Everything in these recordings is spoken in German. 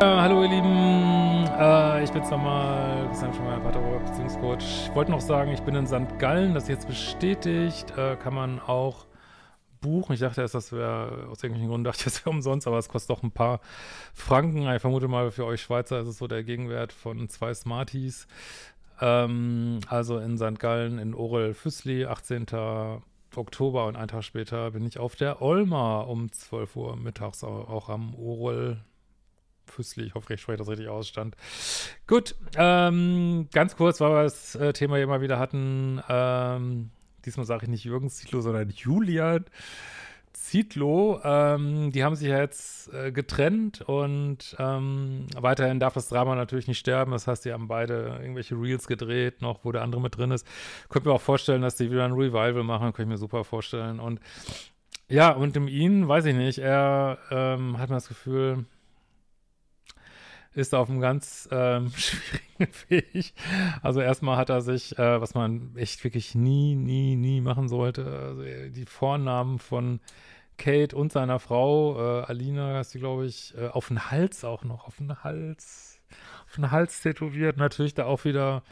Äh, hallo ihr Lieben, äh, ich bin's nochmal, Christian schon mal Paterrohr, Beziehungscoach. Ich wollte noch sagen, ich bin in St. Gallen, das ist jetzt bestätigt, äh, kann man auch buchen. Ich dachte erst, das wäre, aus irgendwelchen Gründen dachte ich, das wäre umsonst, aber es kostet doch ein paar Franken. Ich vermute mal, für euch Schweizer ist es so der Gegenwert von zwei Smarties. Ähm, also in St. Gallen in Orel Füssli, 18. Oktober und einen Tag später bin ich auf der Olma um 12 Uhr mittags auch, auch am Orel Füßli, ich hoffe, ich spreche das richtig aus, stand. Gut, ähm, ganz kurz, weil wir das äh, Thema hier mal wieder hatten. Ähm, diesmal sage ich nicht Jürgen Zietlow, sondern Julian Zietlow. Ähm, die haben sich ja jetzt äh, getrennt und ähm, weiterhin darf das Drama natürlich nicht sterben. Das heißt, die haben beide irgendwelche Reels gedreht, noch wo der andere mit drin ist. Könnte mir auch vorstellen, dass die wieder ein Revival machen, könnte ich mir super vorstellen. Und ja, und in ihn, weiß ich nicht, er ähm, hat mir das Gefühl, ist auf einem ganz ähm, schwierigen Weg. Also erstmal hat er sich, äh, was man echt wirklich nie, nie, nie machen sollte, also die Vornamen von Kate und seiner Frau, äh, Alina, heißt die, glaube ich, äh, auf den Hals auch noch, auf den Hals, auf den Hals tätowiert. Natürlich da auch wieder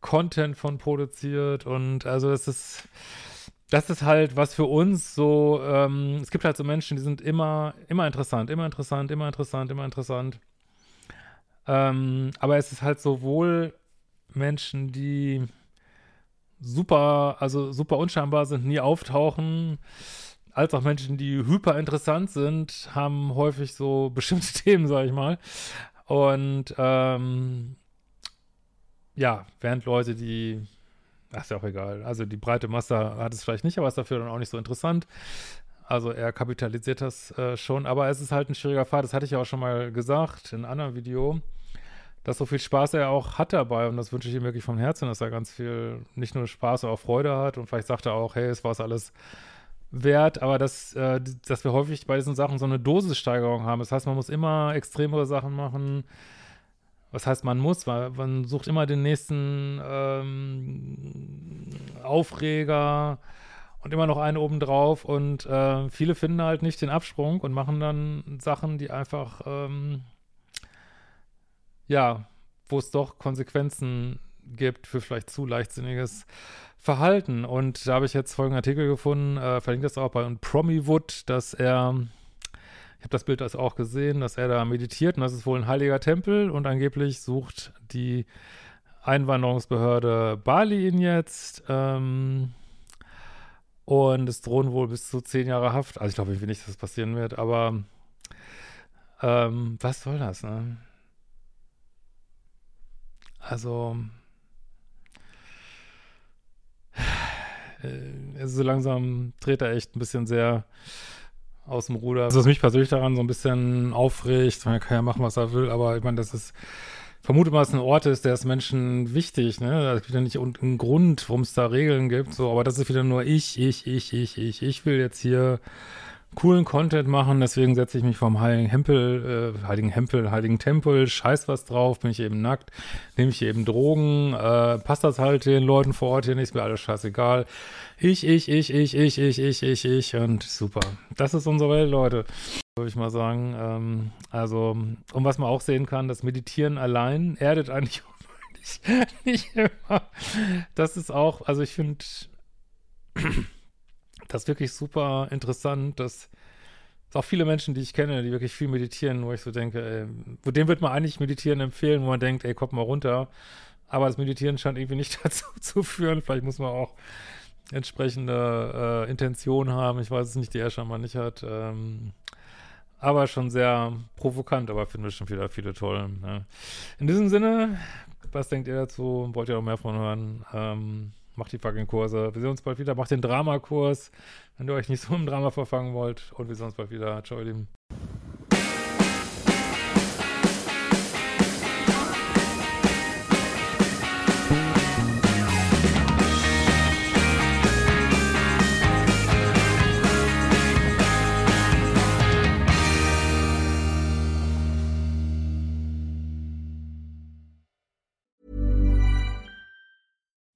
Content von produziert und also es ist, das ist halt was für uns so, ähm, es gibt halt so Menschen, die sind immer, immer interessant, immer interessant, immer interessant, immer interessant. Ähm, aber es ist halt sowohl Menschen, die super, also super unscheinbar sind, nie auftauchen, als auch Menschen, die hyper interessant sind, haben häufig so bestimmte Themen, sag ich mal. Und ähm, ja, während Leute, die, ach, ist ja auch egal, also die breite Masse hat es vielleicht nicht, aber ist dafür dann auch nicht so interessant. Also er kapitalisiert das äh, schon, aber es ist halt ein schwieriger Pfad. Das hatte ich ja auch schon mal gesagt in einem anderen Video, dass so viel Spaß er auch hat dabei und das wünsche ich ihm wirklich vom Herzen, dass er ganz viel, nicht nur Spaß, sondern auch Freude hat und vielleicht sagt er auch, hey, es war es alles wert, aber dass, äh, dass wir häufig bei diesen Sachen so eine Dosissteigerung haben. Das heißt, man muss immer extremere Sachen machen. Was heißt, man muss, weil man sucht immer den nächsten ähm, Aufreger und immer noch einen obendrauf und äh, viele finden halt nicht den Absprung und machen dann Sachen, die einfach ähm, ja, wo es doch Konsequenzen gibt für vielleicht zu leichtsinniges Verhalten. Und da habe ich jetzt folgenden Artikel gefunden, äh, verlinkt das auch bei Promiwood, dass er, ich habe das Bild also auch gesehen, dass er da meditiert und das ist wohl ein heiliger Tempel und angeblich sucht die Einwanderungsbehörde Bali ihn jetzt. Ähm, und es drohen wohl bis zu zehn Jahre Haft. Also ich glaube nicht, dass das passieren wird, aber ähm, was soll das, ne? Also, äh, so langsam dreht er echt ein bisschen sehr aus dem Ruder. Also, was mich persönlich daran so ein bisschen aufregt, man kann ja machen, was er will, aber ich meine, das ist, vermute mal, es ein Ort ist, der ist Menschen wichtig, ne? Es gibt ja nicht einen Grund, warum es da Regeln gibt, so, aber das ist wieder nur ich, ich, ich, ich, ich, ich will jetzt hier coolen Content machen, deswegen setze ich mich vom Heiligen Hempel, äh, Heiligen Hempel, Heiligen Tempel, scheiß was drauf, bin ich eben nackt, nehme ich eben Drogen, äh, passt das halt den Leuten vor Ort hier nicht, ist mir alles scheißegal. Ich, ich, ich, ich, ich, ich, ich, ich, ich und super. Das ist unsere Welt, Leute, würde ich mal sagen. Ähm, also, und was man auch sehen kann, das Meditieren allein erdet eigentlich nicht, nicht immer. Das ist auch, also ich finde das wirklich super interessant, dass es auch viele Menschen, die ich kenne, die wirklich viel meditieren, wo ich so denke, ey, wo dem wird man eigentlich meditieren empfehlen, wo man denkt, ey, kommt mal runter. Aber das Meditieren scheint irgendwie nicht dazu zu führen. Vielleicht muss man auch entsprechende äh, Intention haben. Ich weiß es nicht, die er scheinbar nicht hat. Ähm, aber schon sehr provokant, aber finde ich schon wieder viele toll. Ne? In diesem Sinne, was denkt ihr dazu? Wollt ihr auch mehr von hören? Ähm, macht die fucking Kurse. Wir sehen uns bald wieder. Macht den Dramakurs, wenn ihr euch nicht so im Drama verfangen wollt. Und wir sehen uns bald wieder. Ciao, ihr Lieben.